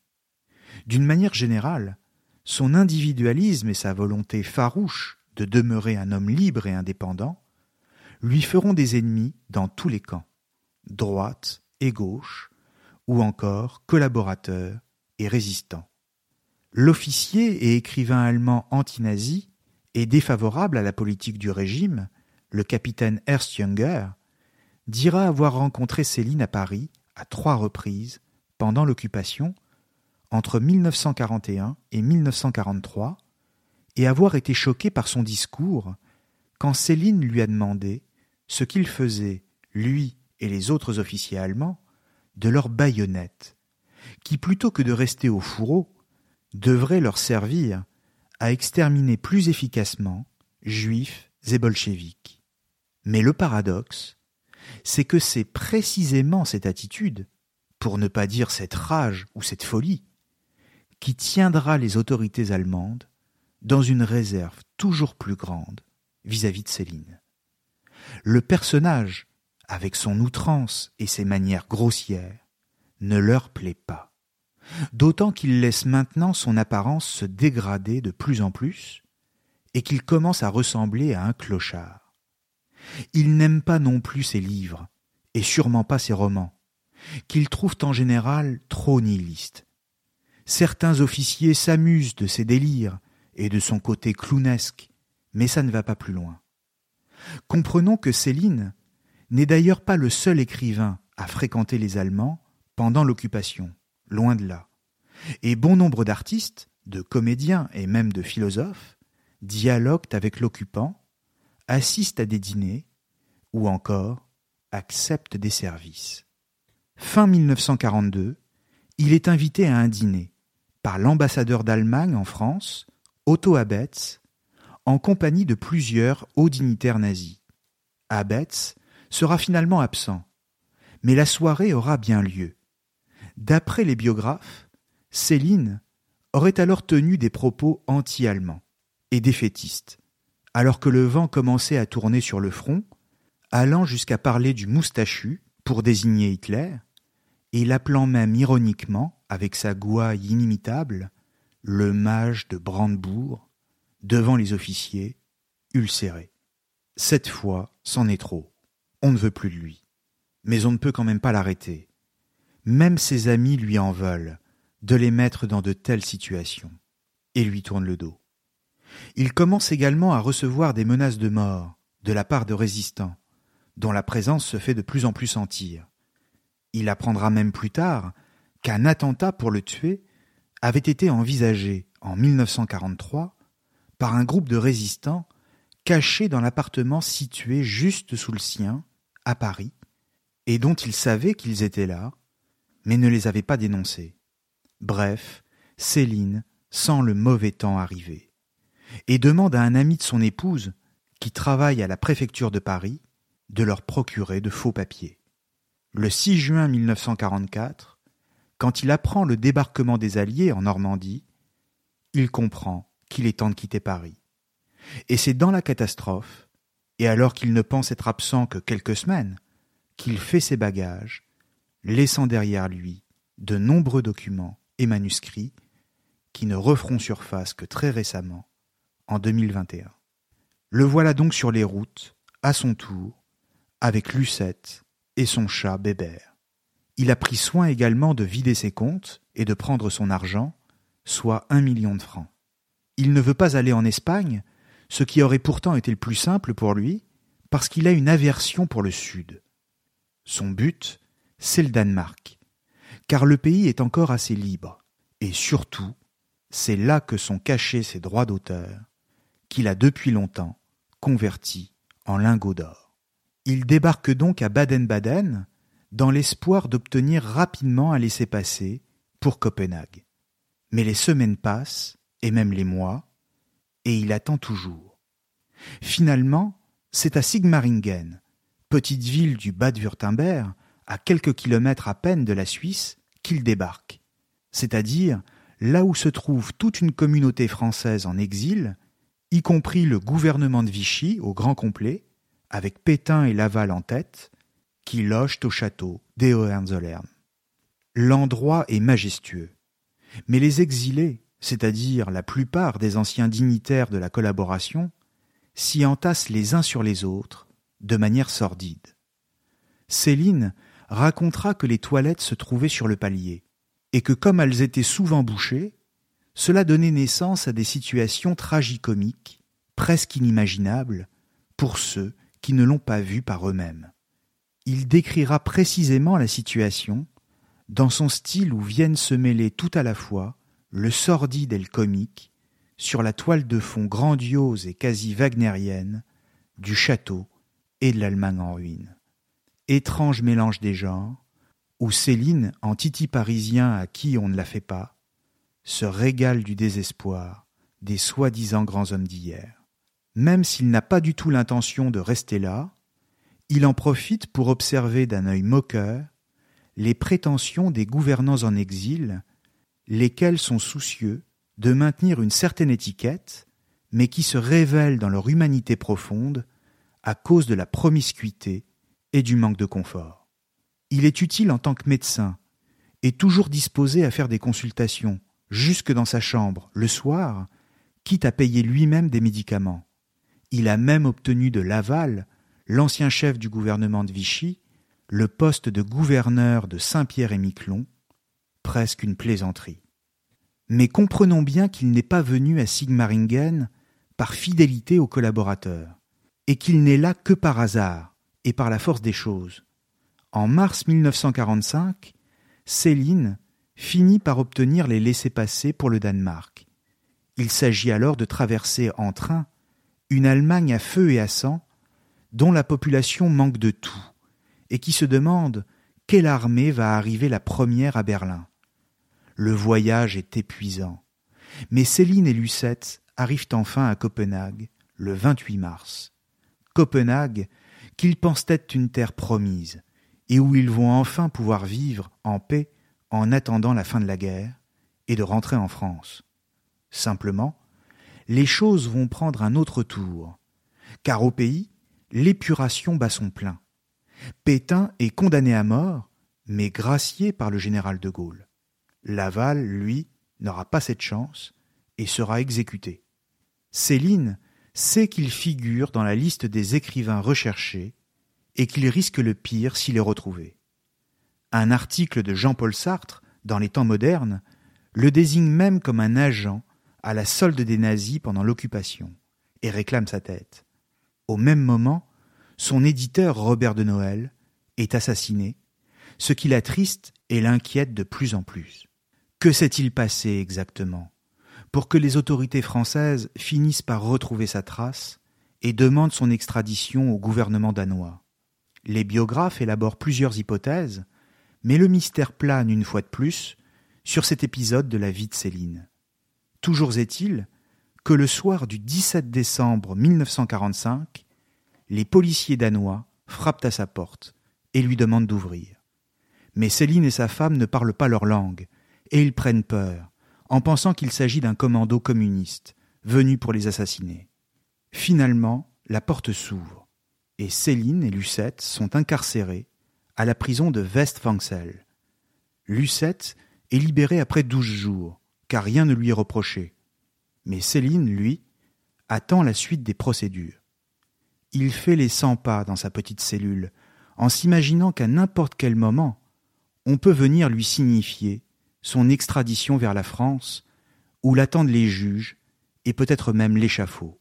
S2: D'une manière générale, son individualisme et sa volonté farouche de demeurer un homme libre et indépendant lui feront des ennemis dans tous les camps, droite et gauche, ou encore collaborateurs et résistants. L'officier et écrivain allemand anti-nazi et défavorable à la politique du régime, le capitaine Ernst Junger, dira avoir rencontré Céline à Paris à trois reprises pendant l'occupation entre 1941 et 1943 et avoir été choqué par son discours quand Céline lui a demandé ce qu'il faisait, lui et les autres officiers allemands, de leurs baïonnettes, qui plutôt que de rester au fourreau, devraient leur servir à exterminer plus efficacement juifs et bolcheviques. Mais le paradoxe, c'est que c'est précisément cette attitude, pour ne pas dire cette rage ou cette folie, qui tiendra les autorités allemandes dans une réserve toujours plus grande vis-à-vis de Céline. Le personnage, avec son outrance et ses manières grossières, ne leur plaît pas, d'autant qu'il laisse maintenant son apparence se dégrader de plus en plus, et qu'il commence à ressembler à un clochard. Il n'aime pas non plus ses livres, et sûrement pas ses romans, qu'il trouve en général trop nihilistes. Certains officiers s'amusent de ses délires et de son côté clownesque, mais ça ne va pas plus loin. Comprenons que Céline n'est d'ailleurs pas le seul écrivain à fréquenter les Allemands pendant l'occupation, loin de là. Et bon nombre d'artistes, de comédiens et même de philosophes dialoguent avec l'occupant, assistent à des dîners ou encore acceptent des services. Fin 1942, il est invité à un dîner par l'ambassadeur d'Allemagne en France, Otto Abetz, en compagnie de plusieurs hauts dignitaires nazis. Abetz sera finalement absent, mais la soirée aura bien lieu. D'après les biographes, Céline aurait alors tenu des propos anti-allemands et défaitistes, alors que le vent commençait à tourner sur le front, allant jusqu'à parler du moustachu pour désigner Hitler, et l'appelant même ironiquement, avec sa gouaille inimitable, le mage de Brandebourg, devant les officiers, ulcéré. Cette fois, c'en est trop. On ne veut plus de lui. Mais on ne peut quand même pas l'arrêter. Même ses amis lui en veulent, de les mettre dans de telles situations, et lui tournent le dos. Il commence également à recevoir des menaces de mort de la part de résistants, dont la présence se fait de plus en plus sentir. Il apprendra même plus tard qu'un attentat pour le tuer avait été envisagé en 1943 par un groupe de résistants cachés dans l'appartement situé juste sous le sien, à Paris, et dont il savait qu'ils étaient là, mais ne les avait pas dénoncés. Bref, Céline sent le mauvais temps arriver, et demande à un ami de son épouse, qui travaille à la préfecture de Paris, de leur procurer de faux papiers. Le 6 juin 1944, quand il apprend le débarquement des Alliés en Normandie, il comprend qu'il est temps de quitter Paris. Et c'est dans la catastrophe, et alors qu'il ne pense être absent que quelques semaines, qu'il fait ses bagages, laissant derrière lui de nombreux documents et manuscrits qui ne referont surface que très récemment, en 2021. Le voilà donc sur les routes, à son tour, avec Lucette et son chat Bébert. Il a pris soin également de vider ses comptes et de prendre son argent, soit un million de francs. Il ne veut pas aller en Espagne, ce qui aurait pourtant été le plus simple pour lui, parce qu'il a une aversion pour le Sud. Son but, c'est le Danemark, car le pays est encore assez libre, et surtout, c'est là que sont cachés ses droits d'auteur, qu'il a depuis longtemps convertis en lingots d'or. Il débarque donc à Baden-Baden dans l'espoir d'obtenir rapidement un laissez-passer pour Copenhague. Mais les semaines passent, et même les mois, et il attend toujours. Finalement, c'est à Sigmaringen, petite ville du Bade-Württemberg, à quelques kilomètres à peine de la Suisse, qu'il débarque, c'est-à-dire là où se trouve toute une communauté française en exil, y compris le gouvernement de Vichy au grand complet, avec Pétain et Laval en tête, qui logent au château d'Ehohenzollern. L'endroit est majestueux, mais les exilés, c'est-à-dire la plupart des anciens dignitaires de la collaboration, s'y entassent les uns sur les autres, de manière sordide. Céline racontera que les toilettes se trouvaient sur le palier, et que comme elles étaient souvent bouchées, cela donnait naissance à des situations tragicomiques, presque inimaginables, pour ceux qui ne l'ont pas vu par eux-mêmes. Il décrira précisément la situation dans son style où viennent se mêler tout à la fois le sordide et le comique, sur la toile de fond grandiose et quasi wagnérienne du château et de l'Allemagne en ruine. Étrange mélange des genres, où Céline, en titi parisien à qui on ne la fait pas, se régale du désespoir des soi-disant grands hommes d'hier. Même s'il n'a pas du tout l'intention de rester là, il en profite pour observer d'un œil moqueur les prétentions des gouvernants en exil, lesquels sont soucieux de maintenir une certaine étiquette, mais qui se révèlent dans leur humanité profonde à cause de la promiscuité et du manque de confort. Il est utile en tant que médecin, et toujours disposé à faire des consultations, jusque dans sa chambre, le soir, quitte à payer lui-même des médicaments. Il a même obtenu de Laval, l'ancien chef du gouvernement de Vichy, le poste de gouverneur de Saint-Pierre-et-Miquelon, presque une plaisanterie. Mais comprenons bien qu'il n'est pas venu à Sigmaringen par fidélité aux collaborateurs, et qu'il n'est là que par hasard et par la force des choses. En mars 1945, Céline finit par obtenir les laissés-passer pour le Danemark. Il s'agit alors de traverser en train une Allemagne à feu et à sang, dont la population manque de tout, et qui se demande quelle armée va arriver la première à Berlin. Le voyage est épuisant, mais Céline et Lucette arrivent enfin à Copenhague le 28 mars. Copenhague, qu'ils pensent être une terre promise, et où ils vont enfin pouvoir vivre en paix en attendant la fin de la guerre et de rentrer en France. Simplement, les choses vont prendre un autre tour, car au pays, l'épuration bat son plein. Pétain est condamné à mort, mais gracié par le général de Gaulle. Laval, lui, n'aura pas cette chance et sera exécuté. Céline sait qu'il figure dans la liste des écrivains recherchés et qu'il risque le pire s'il est retrouvé. Un article de Jean-Paul Sartre, dans les temps modernes, le désigne même comme un agent à la solde des nazis pendant l'occupation, et réclame sa tête. Au même moment, son éditeur Robert de Noël est assassiné, ce qui l'attriste et l'inquiète de plus en plus. Que s'est-il passé exactement pour que les autorités françaises finissent par retrouver sa trace et demandent son extradition au gouvernement danois? Les biographes élaborent plusieurs hypothèses, mais le mystère plane une fois de plus sur cet épisode de la vie de Céline. Toujours est-il que le soir du 17 décembre 1945, les policiers danois frappent à sa porte et lui demandent d'ouvrir. Mais Céline et sa femme ne parlent pas leur langue, et ils prennent peur, en pensant qu'il s'agit d'un commando communiste, venu pour les assassiner. Finalement, la porte s'ouvre, et Céline et Lucette sont incarcérées à la prison de Westfangsel. Lucette est libérée après douze jours, car rien ne lui est reproché. Mais Céline, lui, attend la suite des procédures il fait les cent pas dans sa petite cellule, en s'imaginant qu'à n'importe quel moment, on peut venir lui signifier son extradition vers la France, où l'attendent les juges, et peut-être même l'échafaud.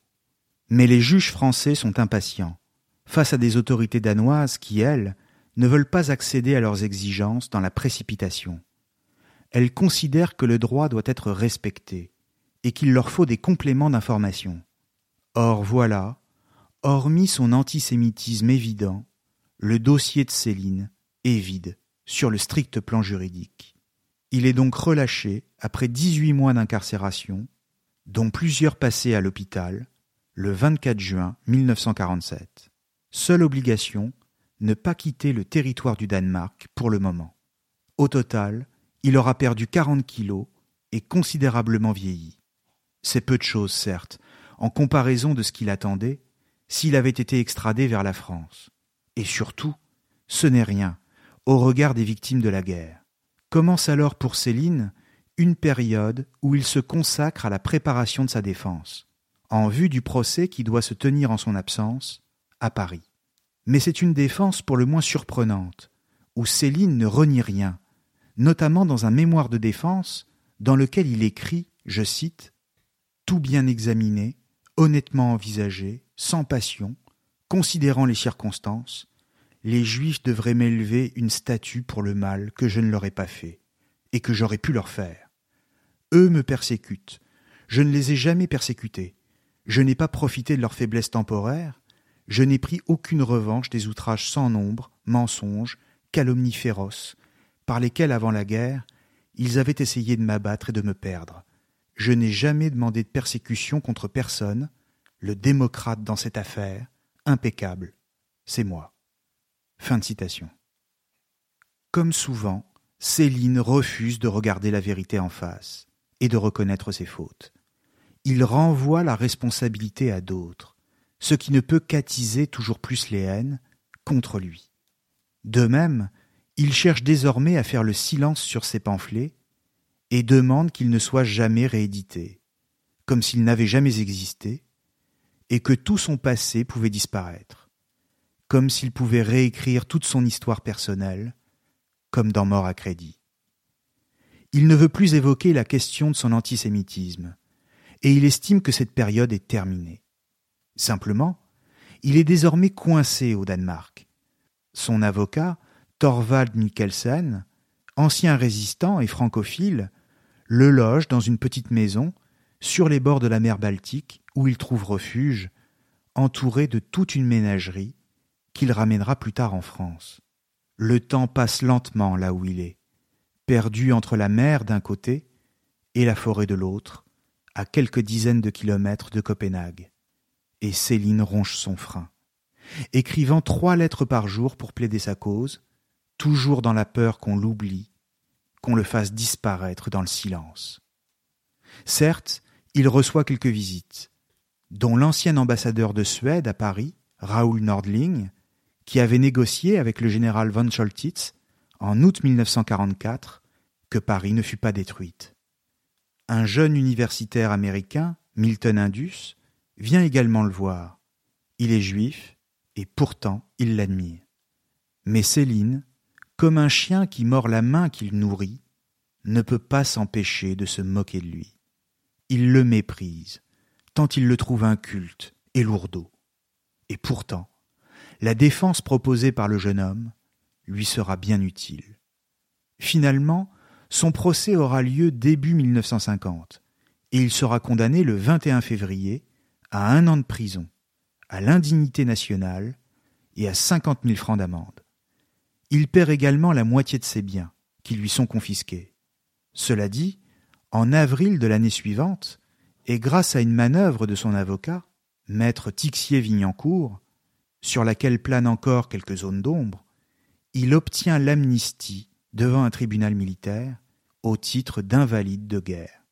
S2: Mais les juges français sont impatients, face à des autorités danoises qui, elles, ne veulent pas accéder à leurs exigences dans la précipitation. Elles considèrent que le droit doit être respecté, et qu'il leur faut des compléments d'information. Or voilà, Hormis son antisémitisme évident, le dossier de Céline est vide sur le strict plan juridique. Il est donc relâché après dix-huit mois d'incarcération, dont plusieurs passés à l'hôpital, le 24 juin 1947. Seule obligation, ne pas quitter le territoire du Danemark pour le moment. Au total, il aura perdu 40 kilos et considérablement vieilli. C'est peu de choses, certes, en comparaison de ce qu'il attendait, s'il avait été extradé vers la France. Et surtout, ce n'est rien au regard des victimes de la guerre. Commence alors pour Céline une période où il se consacre à la préparation de sa défense, en vue du procès qui doit se tenir en son absence, à Paris. Mais c'est une défense pour le moins surprenante, où Céline ne renie rien, notamment dans un mémoire de défense dans lequel il écrit, je cite, Tout bien examiné, honnêtement envisagé, sans passion, considérant les circonstances, les Juifs devraient m'élever une statue pour le mal que je ne leur ai pas fait, et que j'aurais pu leur faire. Eux me persécutent. Je ne les ai jamais persécutés. Je n'ai pas profité de leur faiblesse temporaire. Je n'ai pris aucune revanche des outrages sans nombre, mensonges, calomnies féroces, par lesquels, avant la guerre, ils avaient essayé de m'abattre et de me perdre. Je n'ai jamais demandé de persécution contre personne. Le démocrate dans cette affaire, impeccable, c'est moi. Comme souvent, Céline refuse de regarder la vérité en face et de reconnaître ses fautes. Il renvoie la responsabilité à d'autres, ce qui ne peut qu'attiser toujours plus les haines contre lui. De même, il cherche désormais à faire le silence sur ses pamphlets et demande qu'ils ne soient jamais réédités, comme s'ils n'avaient jamais existé, et que tout son passé pouvait disparaître comme s'il pouvait réécrire toute son histoire personnelle, comme dans Mort à crédit. Il ne veut plus évoquer la question de son antisémitisme, et il estime que cette période est terminée. Simplement, il est désormais coincé au Danemark. Son avocat, Thorvald Mikkelsen, ancien résistant et francophile, le loge dans une petite maison sur les bords de la mer Baltique où il trouve refuge, entouré de toute une ménagerie qu'il ramènera plus tard en France. Le temps passe lentement là où il est, perdu entre la mer d'un côté et la forêt de l'autre, à quelques dizaines de kilomètres de Copenhague. Et Céline ronge son frein, écrivant trois lettres par jour pour plaider sa cause, toujours dans la peur qu'on l'oublie, qu'on le fasse disparaître dans le silence. Certes, il reçoit quelques visites, dont l'ancien ambassadeur de Suède à Paris, Raoul Nordling, qui avait négocié avec le général von Scholtitz en août 1944 que Paris ne fut pas détruite. Un jeune universitaire américain, Milton Indus, vient également le voir. Il est juif et pourtant il l'admire. Mais Céline, comme un chien qui mord la main qu'il nourrit, ne peut pas s'empêcher de se moquer de lui. Il le méprise, tant il le trouve inculte et lourdeau. Et pourtant, la défense proposée par le jeune homme lui sera bien utile. Finalement, son procès aura lieu début 1950 et il sera condamné le 21 février à un an de prison, à l'indignité nationale et à cinquante mille francs d'amende. Il perd également la moitié de ses biens, qui lui sont confisqués. Cela dit, en avril de l'année suivante, et grâce à une manœuvre de son avocat, maître Tixier-Vignancourt, sur laquelle planent encore quelques zones d'ombre, il obtient l'amnistie devant un tribunal militaire au titre d'invalide de guerre.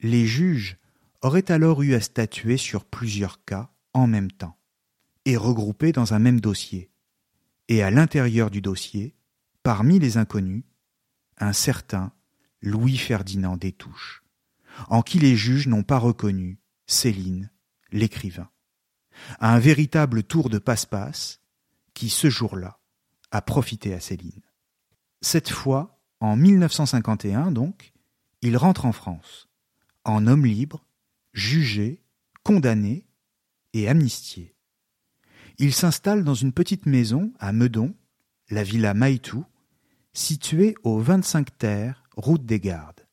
S2: Les juges auraient alors eu à statuer sur plusieurs cas en même temps, et regroupés dans un même dossier, et à l'intérieur du dossier, parmi les inconnus, un certain Louis-Ferdinand Détouche, en qui les juges n'ont pas reconnu Céline, l'écrivain un véritable tour de passe-passe qui, ce jour-là, a profité à Céline. Cette fois, en 1951 donc, il rentre en France, en homme libre, jugé, condamné et amnistié. Il s'installe dans une petite maison à Meudon, la villa Maïtou, située au 25 terre, route des Gardes.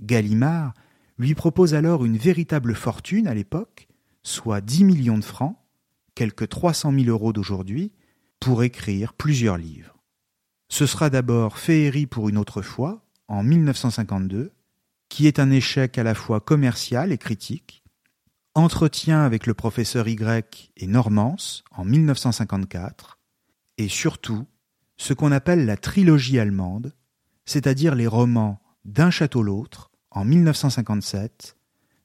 S2: Gallimard lui propose alors une véritable fortune à l'époque, soit 10 millions de francs, quelques 300 000 euros d'aujourd'hui, pour écrire plusieurs livres. Ce sera d'abord Féerie pour une autre fois, en 1952, qui est un échec à la fois commercial et critique, Entretien avec le professeur Y et Normance en 1954, et surtout ce qu'on appelle la trilogie allemande, c'est-à-dire les romans D'un château l'autre en 1957,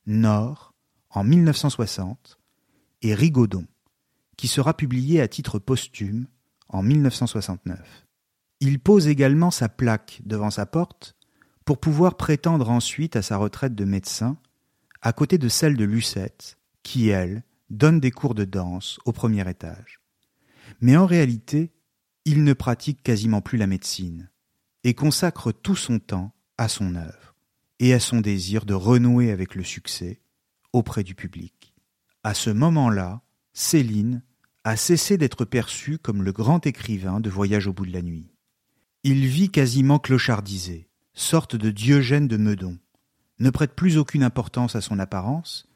S2: Nord en 1960 et Rigaudon, qui sera publié à titre posthume en 1969. Il pose également sa plaque devant sa porte pour pouvoir prétendre ensuite à sa retraite de médecin, à côté de celle de Lucette, qui, elle, donne des cours de danse au premier étage. Mais en réalité, il ne pratique quasiment plus la médecine, et consacre tout son temps à son œuvre, et à son désir de renouer avec le succès auprès du public. À ce moment-là, Céline a cessé d'être perçu comme le grand écrivain de Voyage au bout de la nuit. Il vit quasiment clochardisé, sorte de Diogène de Meudon, ne prête plus aucune importance à son apparence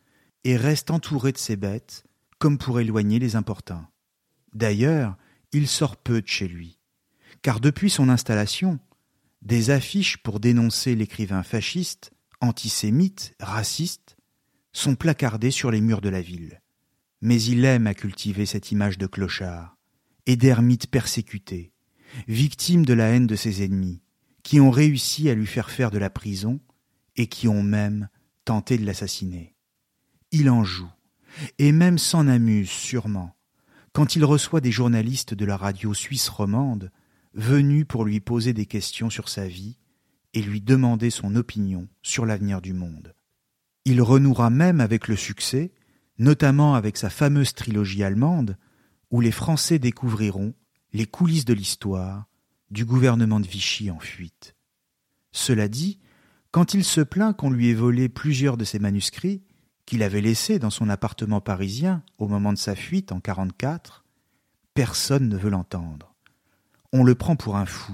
S2: et reste entouré de ses bêtes comme pour éloigner les importuns. D'ailleurs, il sort peu de chez lui, car depuis son installation, des affiches pour dénoncer l'écrivain fasciste, antisémite, raciste, sont placardées sur les murs de la ville. Mais il aime à cultiver cette image de clochard et d'ermite persécuté, victime de la haine de ses ennemis, qui ont réussi à lui faire faire de la prison et qui ont même tenté de l'assassiner. Il en joue, et même s'en amuse sûrement, quand il reçoit des journalistes de la radio suisse romande venus pour lui poser des questions sur sa vie et lui demander son opinion sur l'avenir du monde. Il renouera même avec le succès, notamment avec sa fameuse trilogie allemande, où les Français découvriront les coulisses de l'histoire du gouvernement de Vichy en fuite. Cela dit, quand il se plaint qu'on lui ait volé plusieurs de ses manuscrits, qu'il avait laissés dans son appartement parisien au moment de sa fuite en 44, personne ne veut l'entendre. On le prend pour un fou,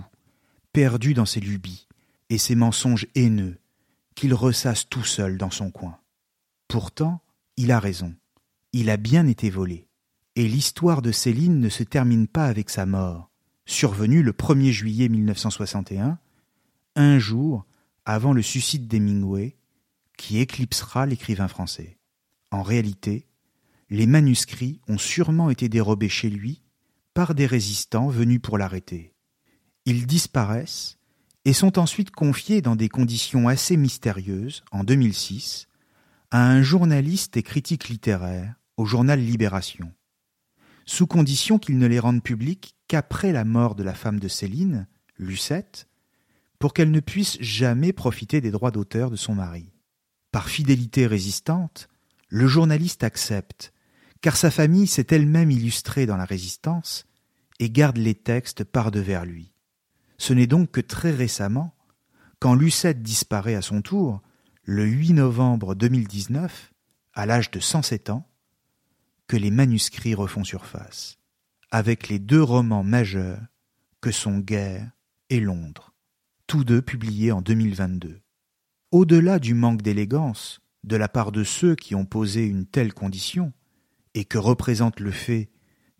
S2: perdu dans ses lubies et ses mensonges haineux, qu'il ressasse tout seul dans son coin. Pourtant, il a raison. Il a bien été volé. Et l'histoire de Céline ne se termine pas avec sa mort, survenue le 1er juillet 1961, un jour avant le suicide d'Hemingway, qui éclipsera l'écrivain français. En réalité, les manuscrits ont sûrement été dérobés chez lui par des résistants venus pour l'arrêter. Ils disparaissent et sont ensuite confiés dans des conditions assez mystérieuses, en 2006, à un journaliste et critique littéraire au journal Libération, sous condition qu'il ne les rende publics qu'après la mort de la femme de Céline, Lucette, pour qu'elle ne puisse jamais profiter des droits d'auteur de son mari. Par fidélité résistante, le journaliste accepte, car sa famille s'est elle-même illustrée dans la résistance et garde les textes par devers lui. Ce n'est donc que très récemment, quand Lucette disparaît à son tour, le 8 novembre 2019, à l'âge de 107 ans, que les manuscrits refont surface, avec les deux romans majeurs que sont Guerre et Londres tous deux publiés en 2022. Au-delà du manque d'élégance de la part de ceux qui ont posé une telle condition, et que représente le fait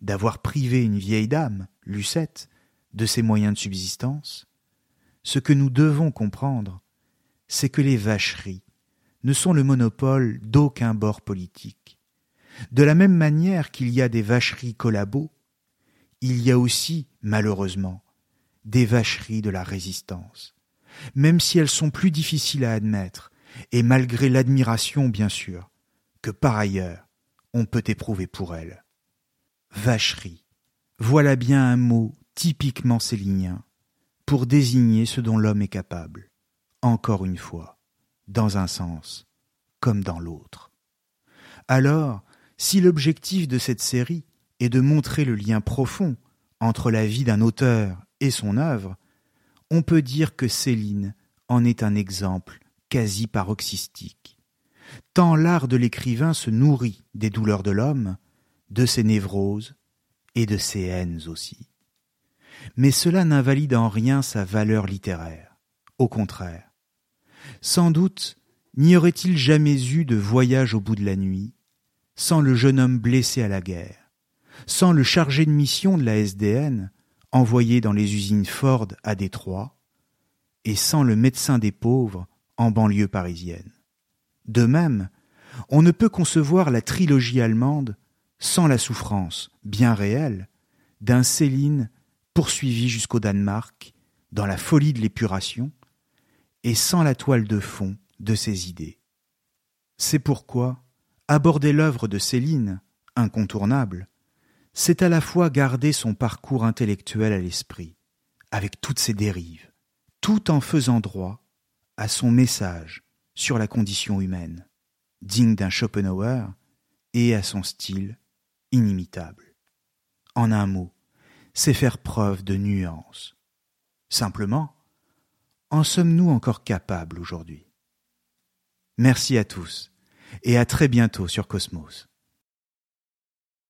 S2: d'avoir privé une vieille dame, Lucette, de ses moyens de subsistance, ce que nous devons comprendre, c'est que les vacheries ne sont le monopole d'aucun bord politique. De la même manière qu'il y a des vacheries collabos, il y a aussi, malheureusement, des vacheries de la résistance, même si elles sont plus difficiles à admettre, et malgré l'admiration, bien sûr, que par ailleurs on peut éprouver pour elles. Vacherie, voilà bien un mot typiquement célinien pour désigner ce dont l'homme est capable, encore une fois, dans un sens comme dans l'autre. Alors, si l'objectif de cette série est de montrer le lien profond entre la vie d'un auteur et son œuvre, on peut dire que Céline en est un exemple quasi paroxystique. Tant l'art de l'écrivain se nourrit des douleurs de l'homme, de ses névroses et de ses haines aussi. Mais cela n'invalide en rien sa valeur littéraire. Au contraire. Sans doute n'y aurait-il jamais eu de voyage au bout de la nuit sans le jeune homme blessé à la guerre, sans le chargé de mission de la SDN envoyé dans les usines Ford à Détroit, et sans le médecin des pauvres en banlieue parisienne. De même, on ne peut concevoir la trilogie allemande sans la souffrance, bien réelle, d'un Céline poursuivi jusqu'au Danemark, dans la folie de l'épuration, et sans la toile de fond de ses idées. C'est pourquoi aborder l'œuvre de Céline, incontournable, c'est à la fois garder son parcours intellectuel à l'esprit, avec toutes ses dérives, tout en faisant droit à son message sur la condition humaine, digne d'un Schopenhauer, et à son style inimitable. En un mot, c'est faire preuve de nuance. Simplement, en sommes-nous encore capables aujourd'hui? Merci à tous, et à très bientôt sur Cosmos.